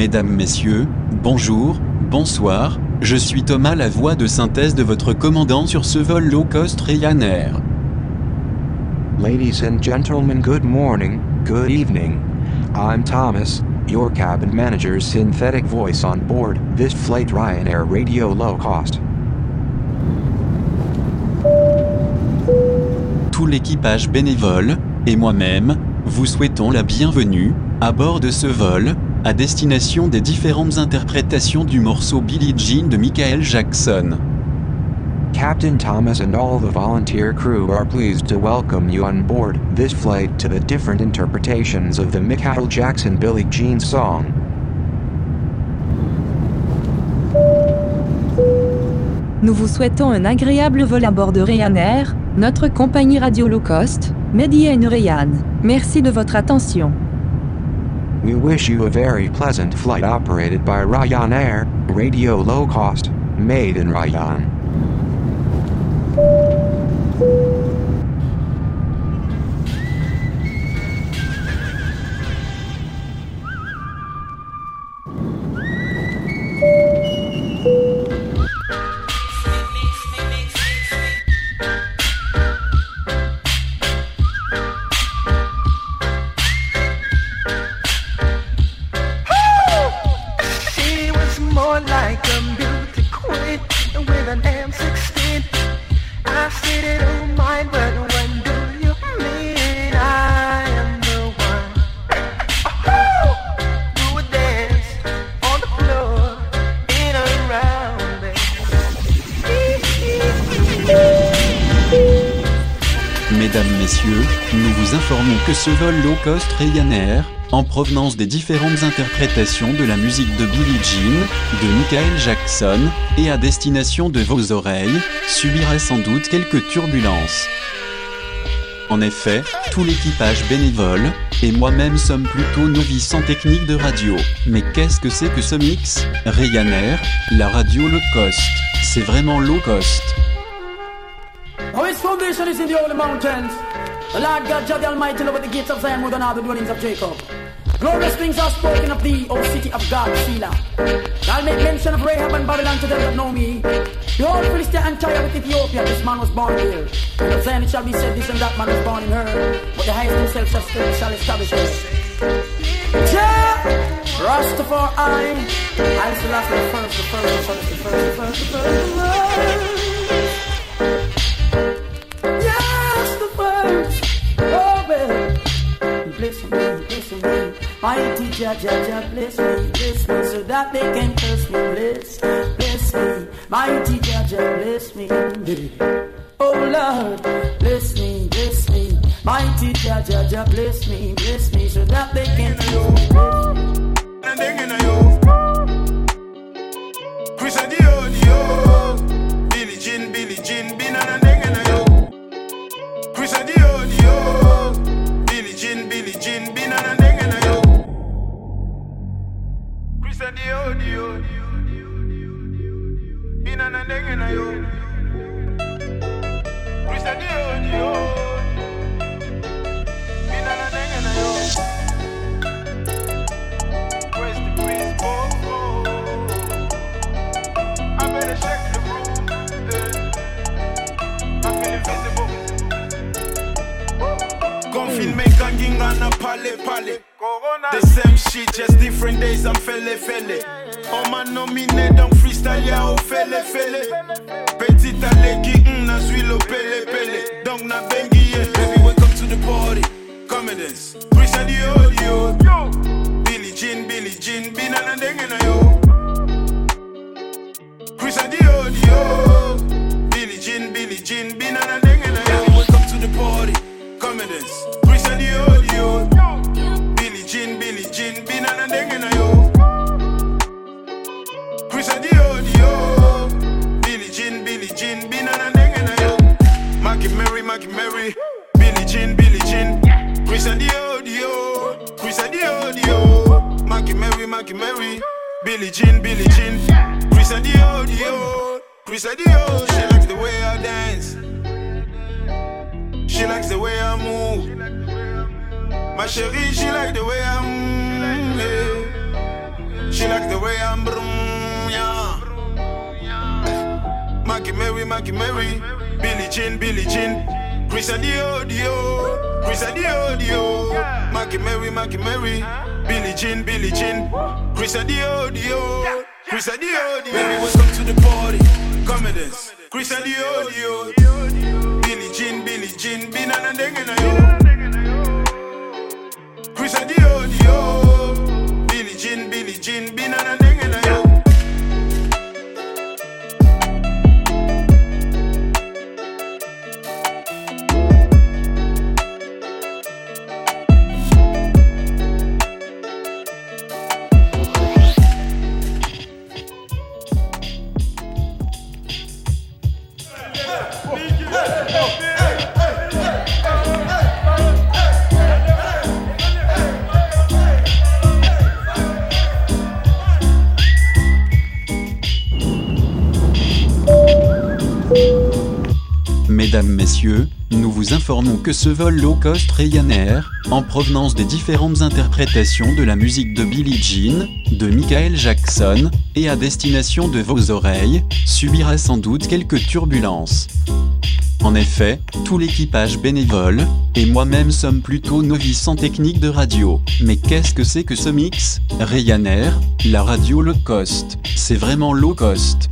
Mesdames, Messieurs, bonjour, bonsoir, je suis Thomas la voix de synthèse de votre commandant sur ce vol low cost Ryanair. Ladies and gentlemen, good morning, good evening. I'm Thomas, your cabin manager's synthetic voice on board this flight Ryanair Radio Low Cost. Tout l'équipage bénévole, et moi-même, vous souhaitons la bienvenue, à bord de ce vol, à destination des différentes interprétations du morceau Billie Jean de Michael Jackson. Captain Thomas and all the volunteer crew are pleased to welcome you on board this flight to the different interpretations of the Michael Jackson Billie Jean song. Nous vous souhaitons un agréable vol à bord de Ryanair, notre compagnie radio low cost, Media and Ryan. Merci de votre attention. We wish you a very pleasant flight operated by Reillann'Air, radio low cost, made in Ryan. Ce vol low cost Ryanair, en provenance des différentes interprétations de la musique de Billie Jean, de Michael Jackson, et à destination de vos oreilles, subirait sans doute quelques turbulences. En effet, tout l'équipage bénévole, et moi-même sommes plutôt novices en technique de radio. Mais qu'est-ce que c'est que ce mix? Ryanair, la radio low cost. C'est vraiment low cost. The Lord God, Jah the Almighty, loveth the gates of Zion more than all the dwellings of Jacob. Glorious things are spoken of thee, O city of God, Selah. I'll make mention of Rahab and Babylon to them that know me. Behold, Philistia and Tyre with Ethiopia, this man was born here. And of Zion it shall be said, this and that man was born in her. But the highest himself shall, still, shall establish her. Jah, Rastafari, I'll the first, the first, the first, the first, the first, the first, the first. Mighty Jah, Jah, Jah, bless me, bless me, so that they can curse me. Bless, bless me. Mighty Jah, Jah, bless me. Oh, Lord, bless me, bless me. Mighty Jah, Jah, Jah, bless me, bless me, so that they can curse me. Adio, Dio. Billie Jean, Billie Jean, Chris Adio, Dio. Binana Dengena yo. Chris Adio, Dio. Binana Dengena yo. Where's the breeze, oh, oh. I better check the room. eh. I feel invisible. Confinement, ganging on a. The same shit, just different days. I'm fele fele. On m'a nominé donc freestyle, ya au fele fele. Petit aleki, mm, na suis le pele pele. Donc na bengi, yeah. Baby, welcome to the party. Dance. Chris and the audio. Billie Jean, Billie Jean, binana dengena yo. Chris and the audio. Billie Jean, Billie Jean, binana dengena yo. Welcome to the party. Dance. Chris and the audio. Jean, Billie Jean, binana dengena yo. Chris and the audio. Billie Jean, Billie Jean, binana dengena yo. Maggie Mary, Maggie Mary. Billie Jean, Billie Jean. Chris and the audio. Chris and the audio. Maggie Mary, Maggie Mary. Billie Jean, Billie Jean. Chris and the audio. Chris and the audio. She likes the way I dance. She likes the way I move. My chérie, she like the way I move. yeah. She like the way I'm brum, yeah. Mackie Mary, Mackie Mary, Billie Jean, Billie Jean, Chris Adio, Dio, Chris Adio, Dio, Mackie Mary, Mackie Mary, Billie Jean, Billie Jean, Chris Adio, Dio, Chris Adio, Dio. Baby, welcome to the party, come and dance. Chris Adio, Dio, Billie Jean, Billie Jean, Binana Dengena yo. Chris Adio, Dio, Billie Jean, Billie Jean, Binana informons que ce vol low cost Ryanair, en provenance des différentes interprétations de la musique de Billie Jean, de Michael Jackson, et à destination de vos oreilles, subira sans doute quelques turbulences. En effet, tout l'équipage bénévole, et moi-même sommes plutôt novices en technique de radio. Mais qu'est-ce que c'est que ce mix? Ryanair, la radio low cost. C'est vraiment low cost.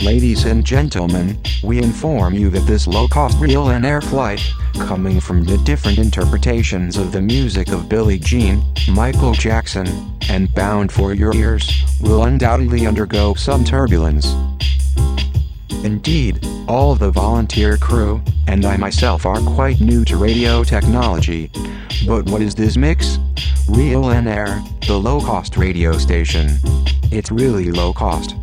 Ladies and gentlemen, we inform you that this low-cost Reillann'Air flight, coming from the different interpretations of the music of Billie Jean, Michael Jackson, and Bound for Your Ears, will undoubtedly undergo some turbulence. Indeed, all the volunteer crew, and I myself are quite new to radio technology. But what is this mix? Reillann'Air, the low-cost radio station. It's really low cost.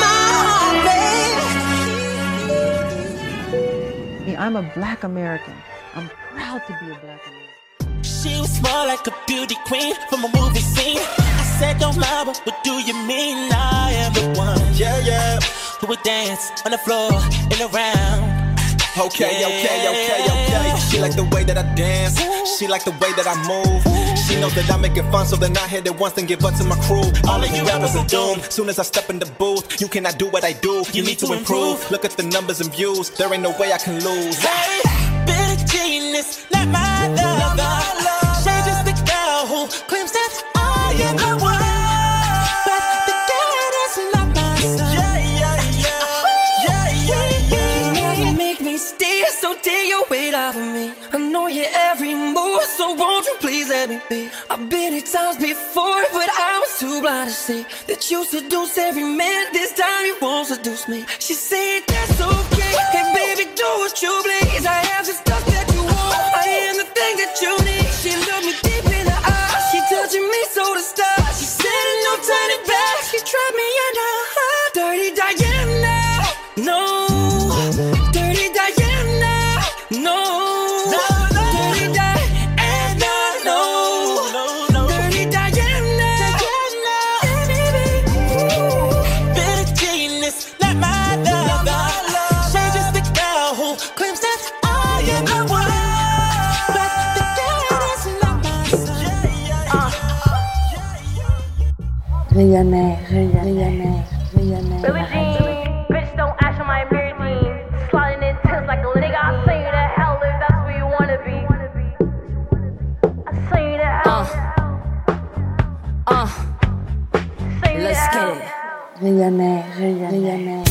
My heart, babe. I'm a black American. I'm proud to be a black American. She was more like a beauty queen from a movie scene. I said, don't lie, but what do you mean? I am the one, yeah, yeah, who would dance on the floor and around. Okay, okay, okay, okay. She like the way that I dance. She like the way that I move. She knows that I make it fun, so then I hit it once and give up to my crew. All of you rappers are doomed. Soon as I step in the booth, you cannot do what I do. You need to improve. Look at the numbers and views. There ain't no way I can lose. Hey, won't you please let me be? I've been here times before, but I was too blind to see that you seduce every man. This time you won't seduce me. She said that's okay. Hey, baby, do what you please. I have the stuff that you want. I am the thing that you claims that I am the one. But the girl is not my son. Ryanair, Ryanair, Ryanair. Jean, bitch, don't ask for my mirror. Sliding in tips like a nigga. I say you to hell if that's where you wanna be. I say you to hell. Uh, Say you to let's get it. Ryanair, Ryanair,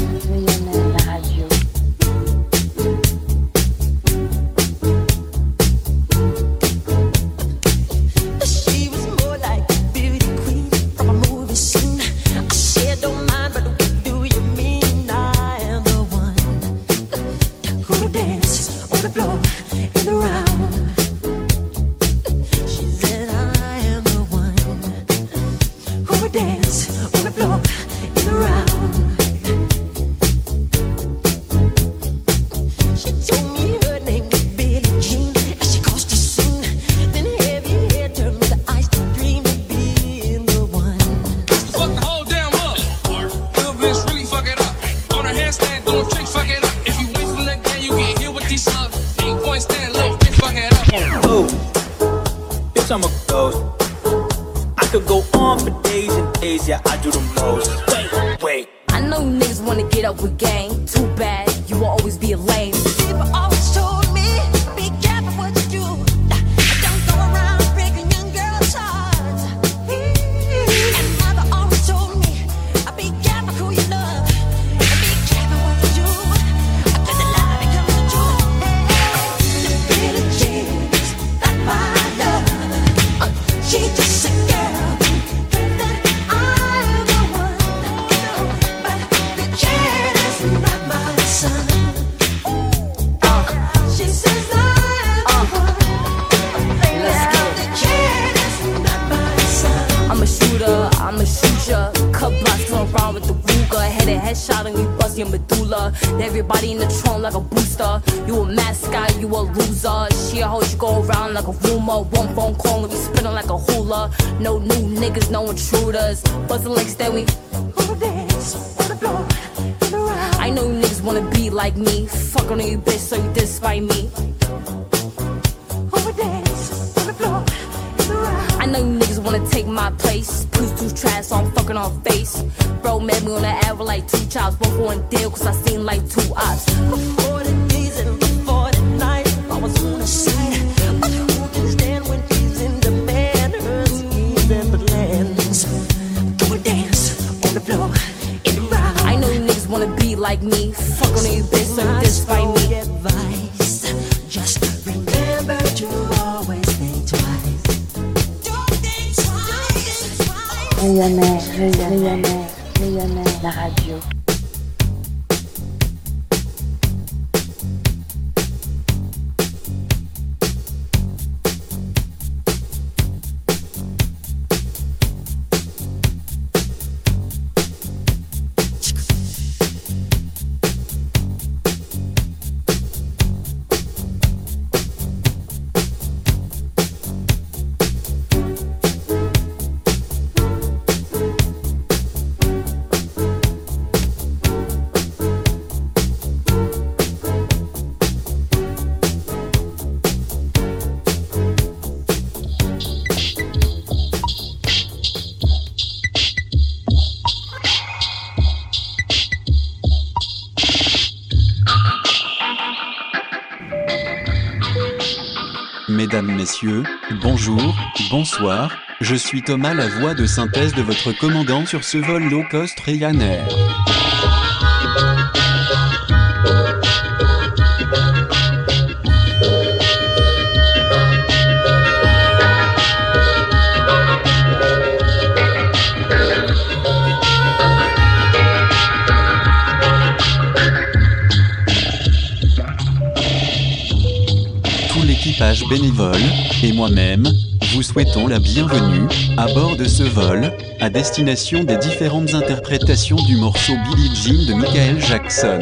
On doing tricks, fuck it up. If you wait from the game, you get hit with these subs. Eight point stand, little bitch, fuck it up. Oh, bitch, I'm a ghost. I could go on for days and days, yeah, I do the most. Wait, wait. I know niggas wanna get up with gang. Too bad, you will always be a lame. Everybody in the trunk like a booster. You a mascot, you a loser. She a hoe, she go around like a rumor. One phone call and we spinning like a hula. No new niggas, no intruders. The legs that we. I know you niggas wanna be like me. Fuck on you, bitch, so you despite me. I know you niggas wanna take my place. Push two trash, so I'm fucking on face. Bro, met me on the average like two chops. For one deal, cause I seen like two ops. Before the days and before the night, I was on the side. But who can stand when she's in demand? Her schemes and plans. Go and dance on the floor in the. I know you niggas wanna be like me. Fuck on you, bitch, so despite me. Advice. Rayonnaire, rayonnaire, rayonnaire, la radio. Bonjour, bonsoir, je suis Thomas la voix de synthèse de votre commandant sur ce vol low cost Ryanair. Tout l'équipage bénévole, et moi-même, vous souhaitons la bienvenue, à bord de ce vol, à destination des différentes interprétations du morceau Billie Jean de Michael Jackson.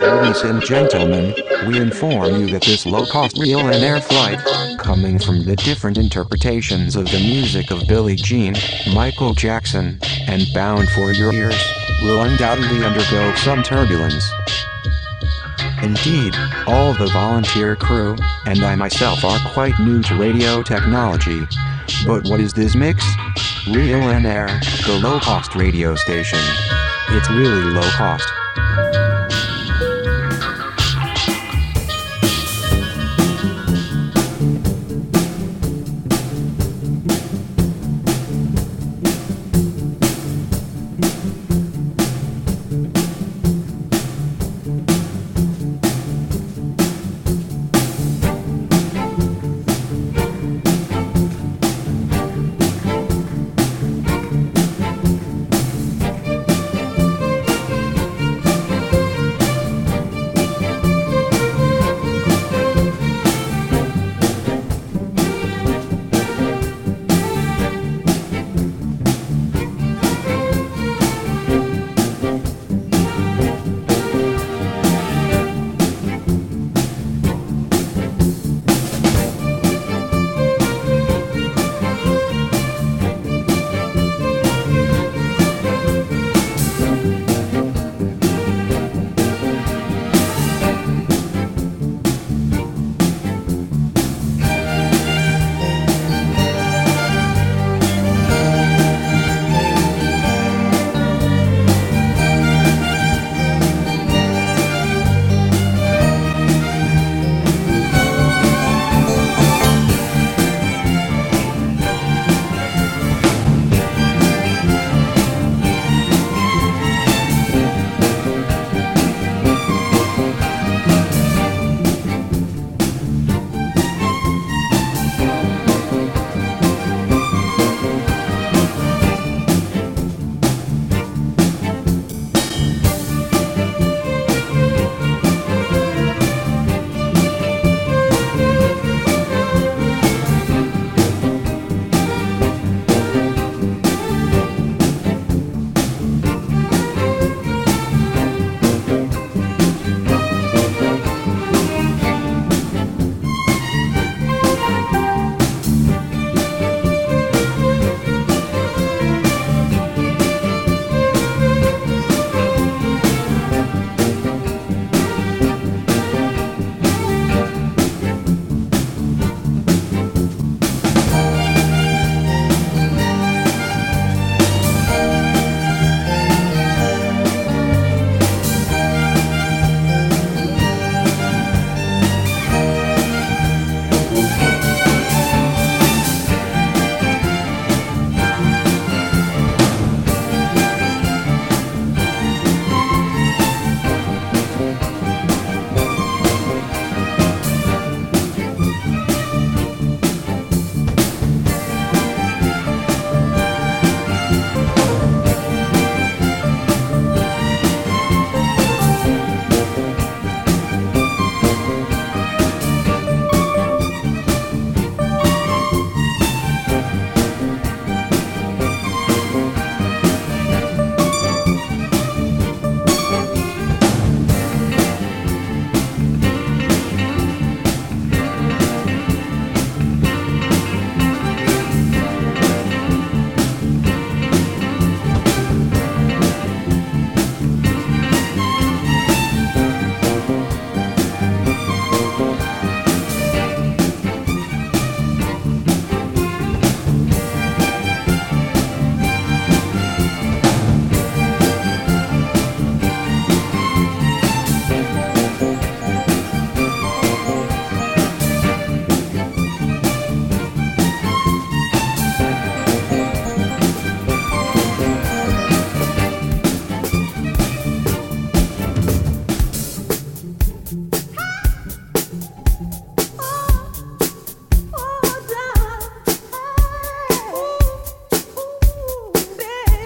Ladies and gentlemen, we inform you that this low-cost Reillann'Air flight, coming from the different interpretations of the music of Billie Jean, Michael Jackson, and bound for your ears, will undoubtedly undergo some turbulence. Indeed, all the volunteer crew, and I myself are quite new to radio technology. But what is this mix? Reillann'Air, the low-cost radio station. It's really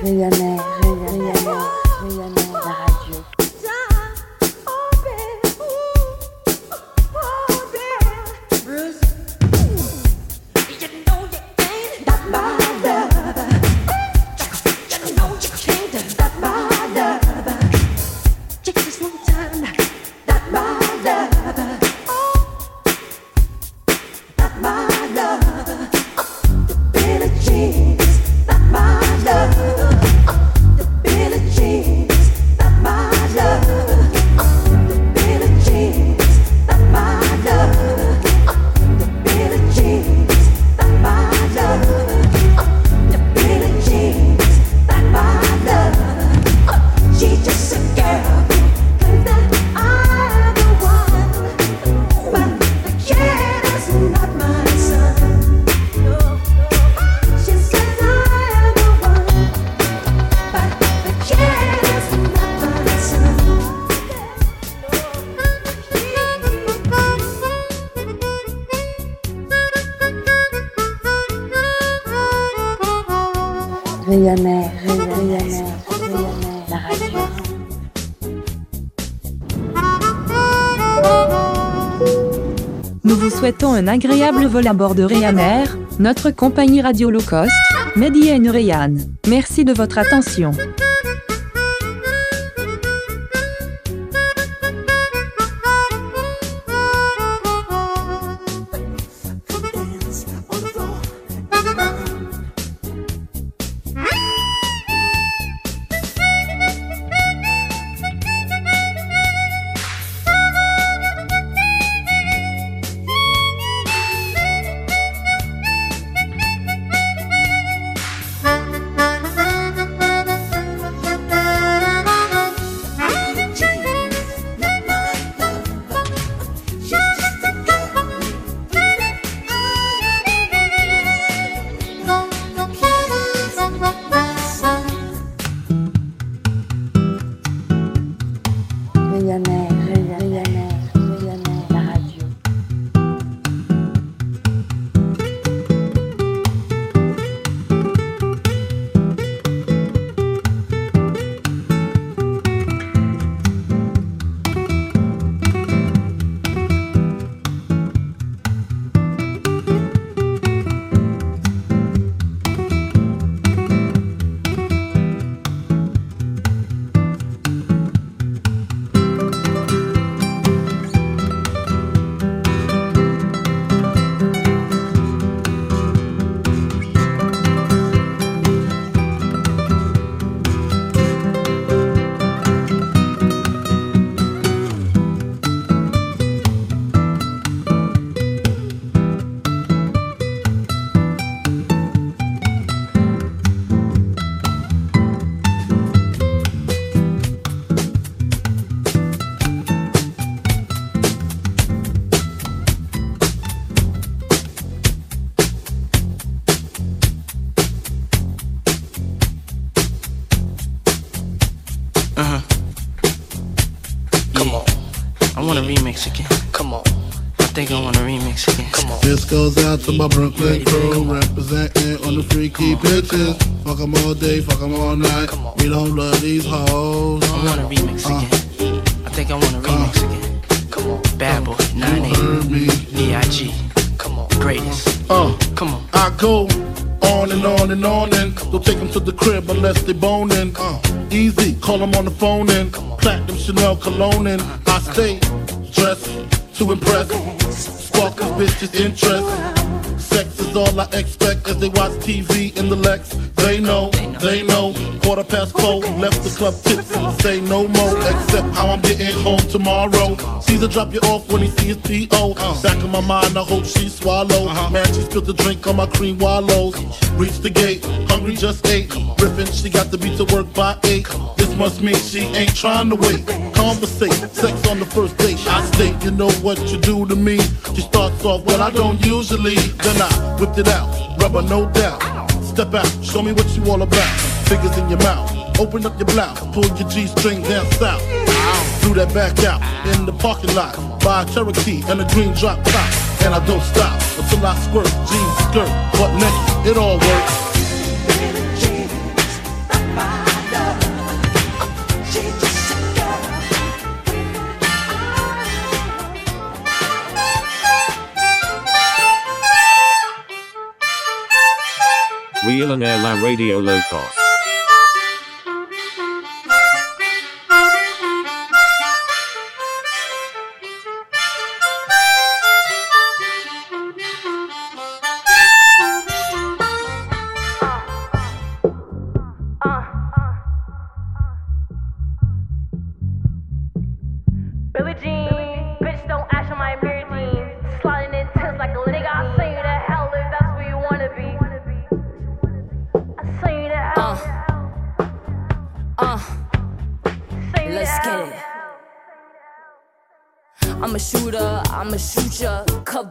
low cost. Rayonnais, rayonnais, rayonnais, La radio. Nous vous souhaitons un agréable vol à bord de Ryanair, notre compagnie radio low cost, Mehdi et Rayan. Merci de votre attention. Uh huh. Come on. I want a remix again. Come on. I think I want a remix again. Come on. This goes out to my Brooklyn crew, representing on the freaky bitches. Fuck 'em all day, fuck 'em all night. We don't love these hoes. I want a remix again. I think I want a remix again. Come on. Bad boy, 9 B.I.G. Come on. Greatest. Uh, Come on. I go on and on and on and don't take 'em to the crib unless they boning. Uh, easy, call 'em on the phone and platinum Chanel cologne and I stay dressed to impress. Spark these bitches interest. Is all I expect as they watch TV in the Lex. They know, they know. Quarter past four, left the club tipsy. Say no more, except how I'm getting home tomorrow. Caesar drop you off when he sees P.O. Back in my mind, I hope she swallow. Uh-huh. Man, she spilled the drink on my cream wallows. Reach the gate, hungry just ate. Riffin', she got to be to work by eight. This must mean she ain't trying to wait. Conversate, sex on the first date. I state, you know what you do to me. She starts off, well, I don't usually. Then I whipped it out, rubber no doubt. Step out, show me what you all about. Fingers in your mouth, open up your blouse, pull your G string down south. Threw that back out in the parking lot. Buy a Cherokee and a green drop top. And I don't stop until I squirt, jeans, skirt, butt naked. It all works. Wheelan Air La Radio Low Cost.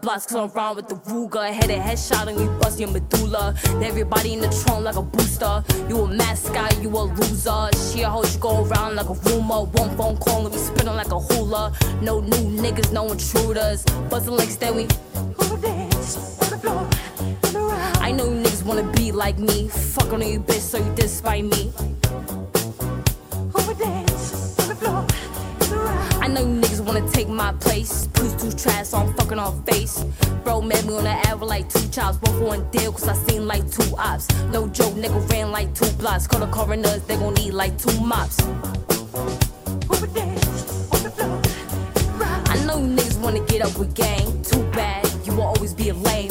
Blocks cause I'm around with the Ruger. Headed headshot and we bust your medulla. Everybody in the trunk like a booster. You a mascot, you a loser. She a hoe, she go around like a rumor. One phone call and we spinning like a hula. No new niggas, no intruders. Buzzing like Stanley. I know you niggas wanna be like me. Fuck on you, bitch, so you despite me. I know you niggas wanna take my place. Push two trash, so I'm fucking on face. Bro met me on the ad like two chops. Both one deal, cause I seen like two ops. No joke, nigga ran like two blocks. Call the coroners, they gon' need like two mops. I know you niggas wanna get up with gang. Too bad, you will always be a lame.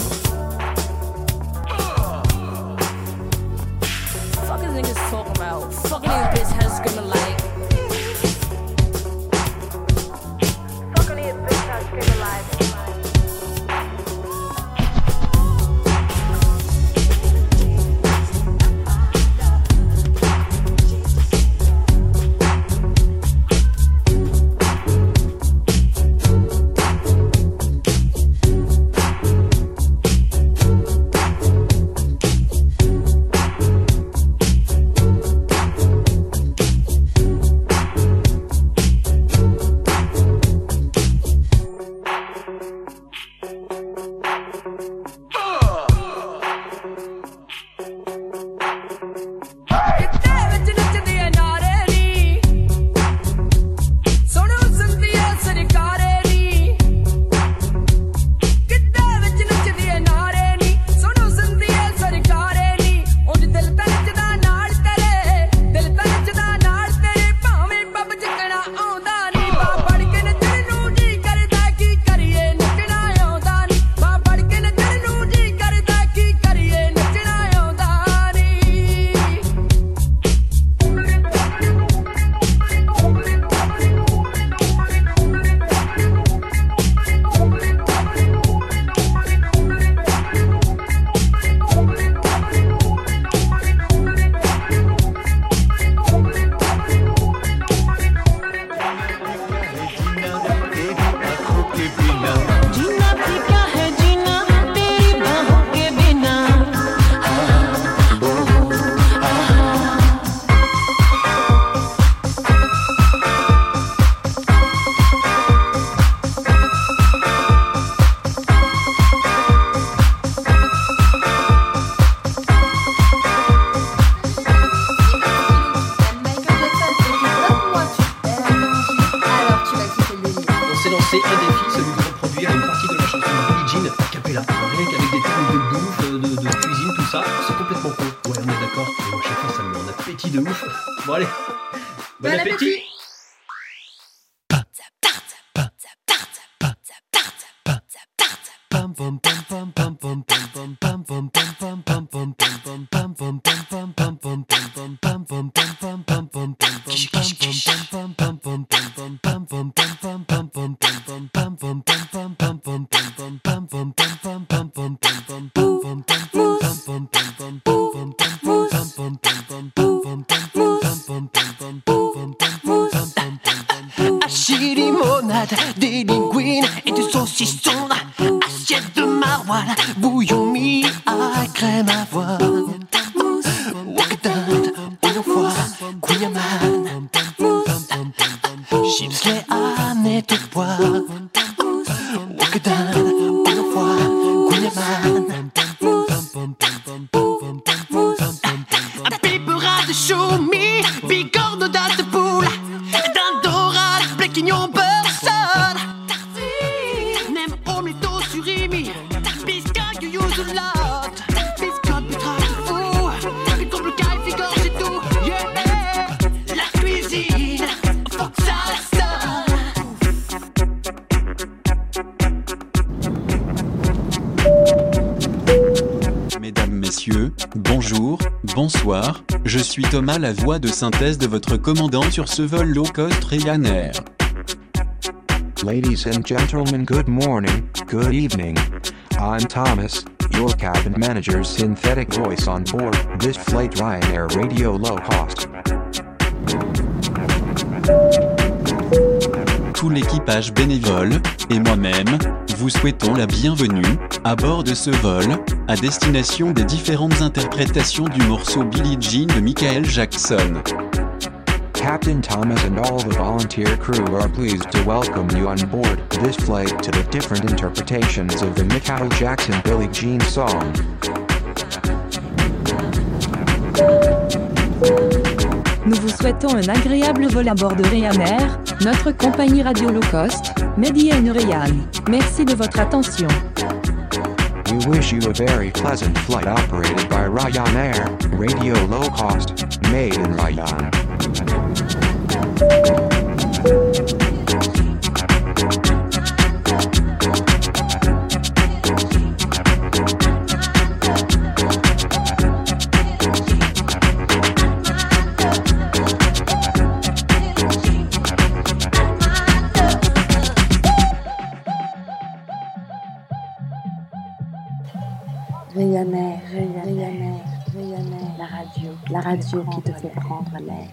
Fuck is niggas talking about? Fucking bitch Achille-limonade, des linguines et du saucisson. Assiette de maroilles, bouillon mis à crème avoine. Wakadad, la voix de synthèse de votre commandant sur ce vol low cost Ryanair. Ladies and gentlemen, good morning, good evening. I'm Thomas, your cabin manager's synthetic voice on board this flight Ryanair Radio Low Cost. Tout l'équipage bénévole, et moi-même, vous souhaitons la bienvenue, à bord de ce vol, à destination des différentes interprétations du morceau Billie Jean de Michael Jackson. Captain Thomas and all the volunteer crew are pleased to welcome you on board this flight to the different interpretations of the Michael Jackson Billie Jean song. Nous vous souhaitons un agréable vol à bord de Ryanair, notre compagnie radio low cost, Mehdi et Nurayan. Merci de votre attention. Ryanair, Ryanair, Ryanair, la radio, la radio qui te fait prendre l'air.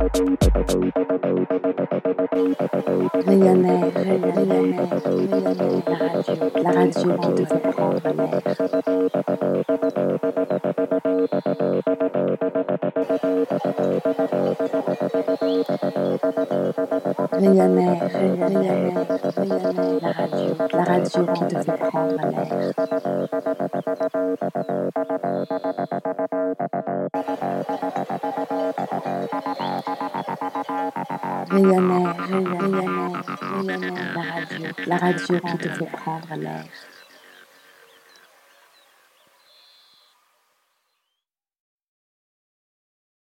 Reillann'Air, Reillann'Air, la radio, la radio la radio, la radio qui te fait prendre l'air. Rayonnait, rayonnait, rayonnait, la radio, la radio qui te fait prendre l'air.